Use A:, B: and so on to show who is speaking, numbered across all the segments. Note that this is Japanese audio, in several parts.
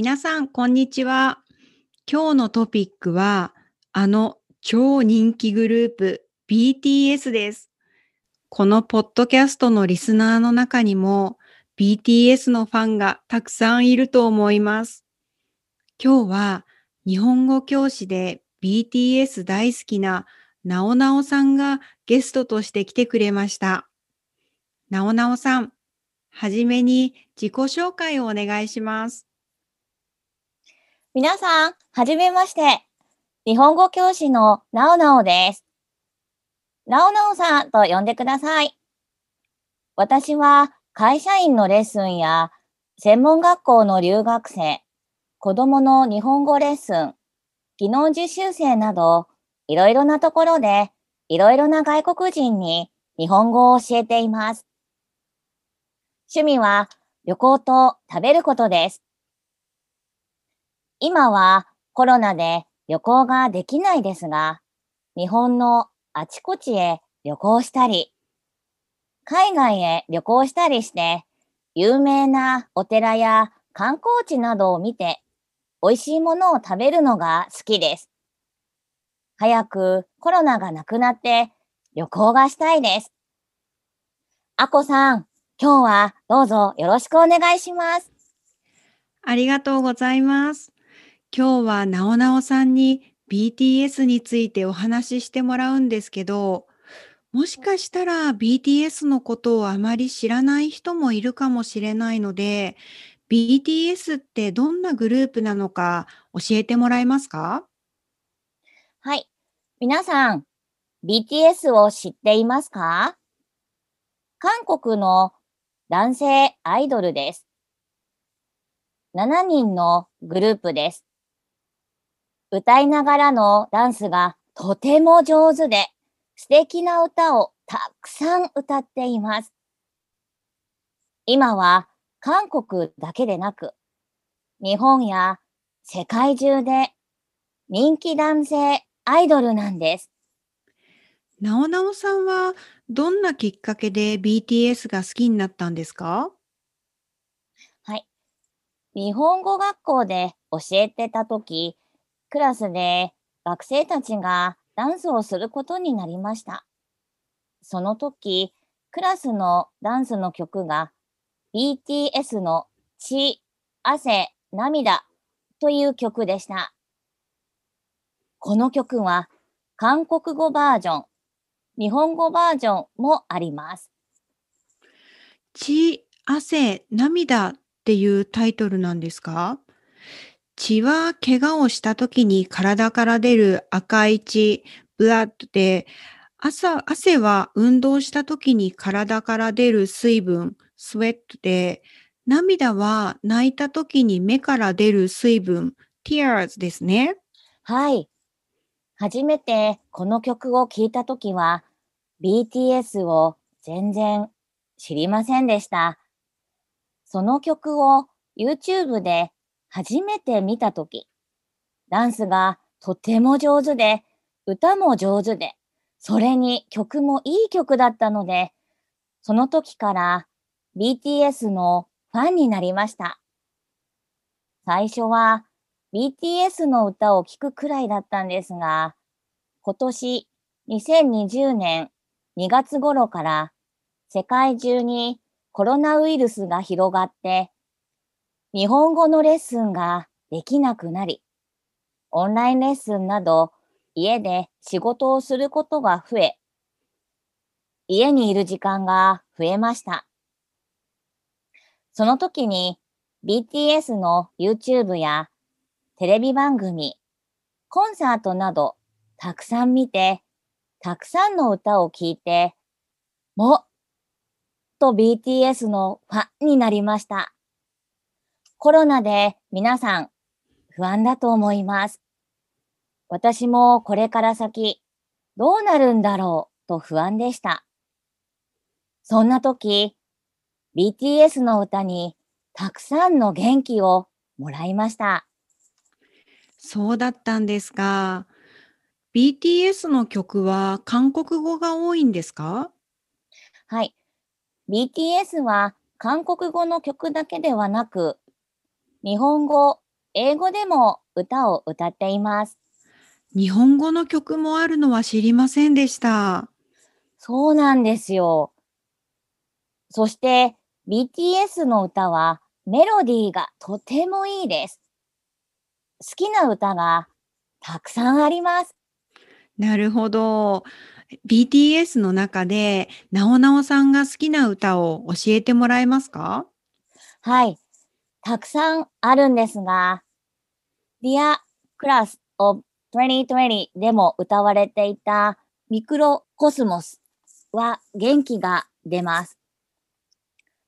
A: 皆さん、こんにちは。今日のトピックは、あの超人気グループ BTS です。このポッドキャストのリスナーの中にも BTS のファンがたくさんいると思います。今日は日本語教師で BTS 大好きななおなおさんがゲストとして来てくれました。なおなおさん、はじめに自己紹介をお願いします。
B: 皆さん、はじめまして。日本語教師のなおなおです。なおなおさんと呼んでください。私は会社員のレッスンや専門学校の留学生、子供の日本語レッスン、技能実習生など、いろいろなところでいろいろな外国人に日本語を教えています。趣味は旅行と食べることです。今はコロナで旅行ができないですが、日本のあちこちへ旅行したり、海外へ旅行したりして、有名なお寺や観光地などを見て、美味しいものを食べるのが好きです。早くコロナがなくなって旅行がしたいです。あこさん、今日はどうぞよろしくお願いします。
A: ありがとうございます。今日はなおなおさんに BTS についてお話ししてもらうんですけど、もしかしたら BTS のことをあまり知らない人もいるかもしれないので、BTS ってどんなグループなのか教えてもらえますか？
B: はい。皆さん、BTS を知っていますか？韓国の男性アイドルです。7人のグループです。歌いながらのダンスがとても上手で素敵な歌をたくさん歌っています。今は韓国だけでなく日本や世界中で人気男性アイドルなんです。
A: なおなおさんはどんなきっかけで BTS が好きになったんですか？
B: はい。日本語学校で教えてた時、クラスで学生たちがダンスをすることになりました。その時、クラスのダンスの曲が BTS の血、汗、涙という曲でした。この曲は韓国語バージョン、日本語バージョンもあります。
A: 血、汗、涙っていうタイトルなんですか？血は怪我をした時に体から出る赤い血、ブラッドで、朝、汗は運動した時に体から出る水分、スウェットで、涙は泣いた時に目から出る水分、tears ですね。
B: はい。初めてこの曲を聴いた時は、BTS を全然知りませんでした。その曲を YouTube で初めて見たとき、ダンスがとても上手で、歌も上手で、それに曲もいい曲だったので、その時から BTS のファンになりました。最初は BTS の歌を聴くくらいだったんですが、今年2020年2月頃から世界中にコロナウイルスが広がって日本語のレッスンができなくなり、オンラインレッスンなど家で仕事をすることが増え、家にいる時間が増えました。その時に BTS の YouTube やテレビ番組、コンサートなどたくさん見て、たくさんの歌を聴いて、もっと BTS のファンになりました。コロナで皆さん不安だと思います。私もこれから先どうなるんだろうと不安でした。そんな時、BTS の歌にたくさんの元気をもらいました。
A: そうだったんですか。BTS の曲は韓国語が多いんですか？
B: はい。BTS は韓国語の曲だけではなく、日本語、英語でも歌を歌っています。
A: 日本語の曲もあるのは知りませんでした。
B: そうなんですよ。そして、BTS の歌はメロディーがとてもいいです。好きな歌がたくさんあります。
A: なるほど。BTS の中で、なおなおさんが好きな歌を教えてもらえますか？
B: はい。たくさんあるんですが、Dear Class of 2020でも歌われていたミクロコスモスは元気が出ます。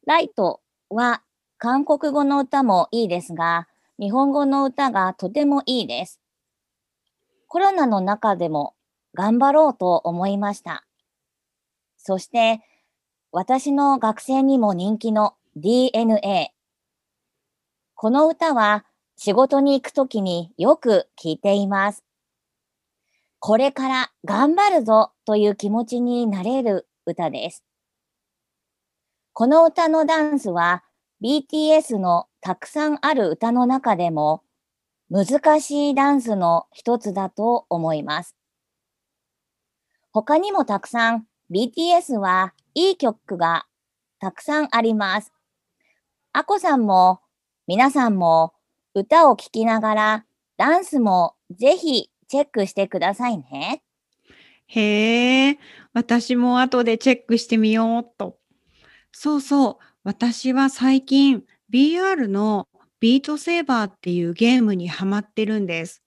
B: ライトは韓国語の歌もいいですが、日本語の歌がとてもいいです。コロナの中でも頑張ろうと思いました。そして、私の学生にも人気の DNA。この歌は仕事に行くときによく聴いています。これから頑張るぞという気持ちになれる歌です。この歌のダンスは BTS のたくさんある歌の中でも難しいダンスの一つだと思います。他にもたくさん BTS はいい曲がたくさんあります。あこさんも皆さんも歌を聴きながらダンスもぜひチェックしてくださいね。
A: へえ、私も後でチェックしてみようっと。そうそう、私は最近 BR のビートセーバーっていうゲームにハマってるんです。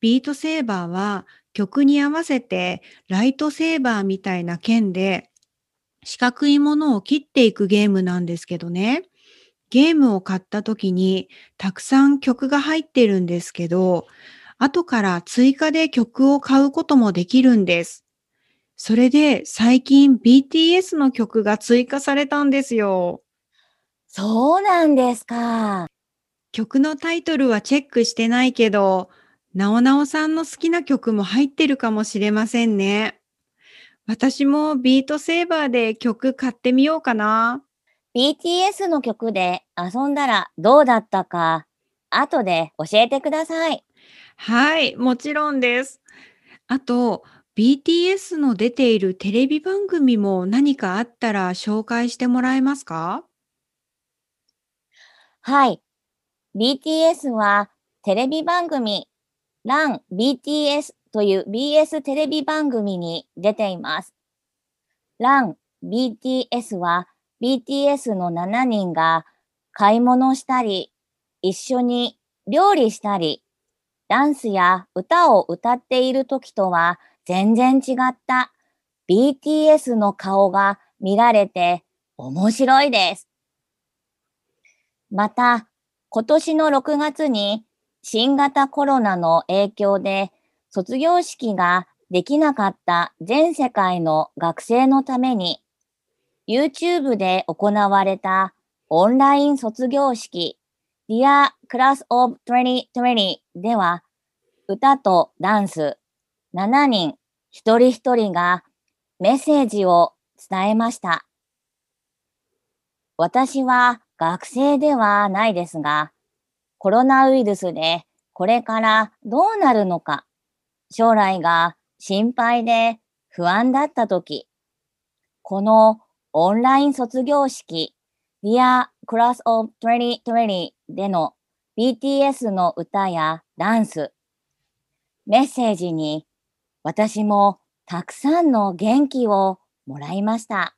A: ビートセーバーは曲に合わせてライトセーバーみたいな剣で四角いものを切っていくゲームなんですけどね。ゲームを買った時にたくさん曲が入ってるんですけど、後から追加で曲を買うこともできるんです。それで最近 BTS の曲が追加されたんですよ。
B: そうなんですか。
A: 曲のタイトルはチェックしてないけど、なおなおさんの好きな曲も入ってるかもしれませんね。私もビートセーバーで曲買ってみようかな。
B: BTS の曲で遊んだらどうだったか、後で教えてください。
A: はい、もちろんです。あと、BTS の出ているテレビ番組も何かあったら紹介してもらえますか？
B: はい。BTS はテレビ番組 RUN BTS という BS テレビ番組に出ています。RUN BTS は BTS の7人が買い物したり、一緒に料理したり、ダンスや歌を歌っている時とは全然違った BTS の顔が見られて面白いです。また、今年の6月に新型コロナの影響で卒業式ができなかった全世界の学生のために YouTube で行われたオンライン卒業式 Dear Class of 2020では歌とダンス7人一人一人がメッセージを伝えました。私は学生ではないですが、コロナウイルスでこれからどうなるのか、将来が心配で不安だったとき、このオンライン卒業式 Dear Class of 2020での BTS の歌やダンス、メッセージに私もたくさんの元気をもらいました。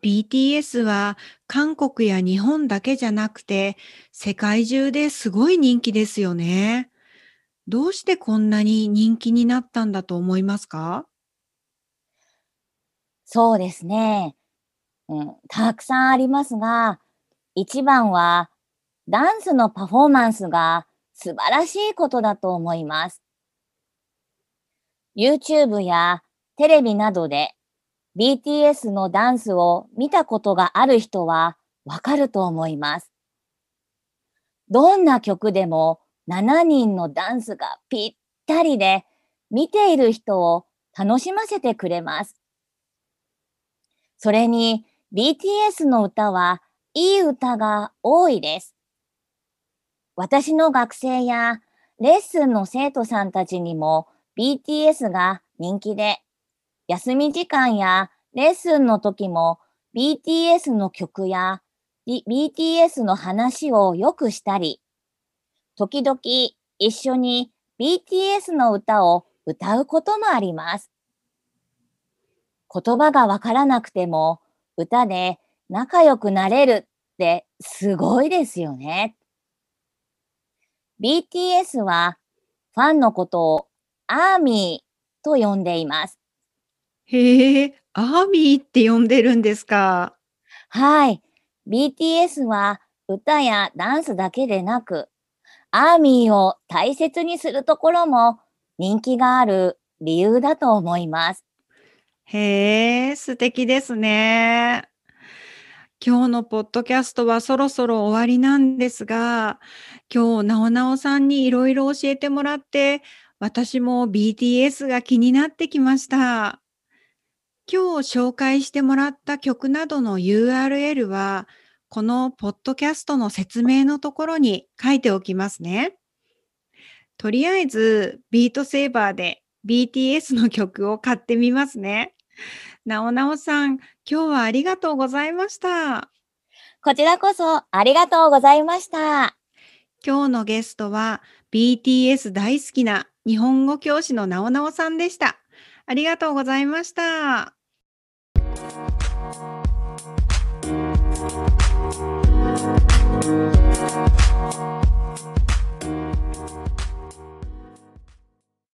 A: BTS は韓国や日本だけじゃなくて世界中ですごい人気ですよね。どうしてこんなに人気になったんだと思いますか？
B: そうですね。うん、たくさんありますが、一番はダンスのパフォーマンスが素晴らしいことだと思います。YouTube やテレビなどで BTS のダンスを見たことがある人はわかると思います。どんな曲でも7人のダンスがぴったりで見ている人を楽しませてくれます。それに BTS の歌はいい歌が多いです。私の学生やレッスンの生徒さんたちにも BTS が人気で、休み時間やレッスンの時も BTS の曲や BTS の話をよくしたり、時々一緒に BTS の歌を歌うこともあります。言葉がわからなくても歌で仲良くなれるってすごいですよね。BTS はファンのことをアーミーと呼んでいます。
A: へえ、アーミーって呼んでるんですか？
B: はい。BTS は歌やダンスだけでなく、アーミーを大切にするところも人気がある理由だと思います。
A: へえ、素敵ですね。今日のポッドキャストはそろそろ終わりなんですが、今日、なおなおさんにいろいろ教えてもらって、私も BTS が気になってきました。今日紹介してもらった曲などの URL は、このポッドキャストの説明のところに書いておきますね。とりあえず、ビートセーバーで BTS の曲を買ってみますね。なおなおさん、今日はありがとうございました。
B: こちらこそありがとうございました。
A: 今日のゲストは BTS 大好きな日本語教師のなおなおさんでした。ありがとうございました。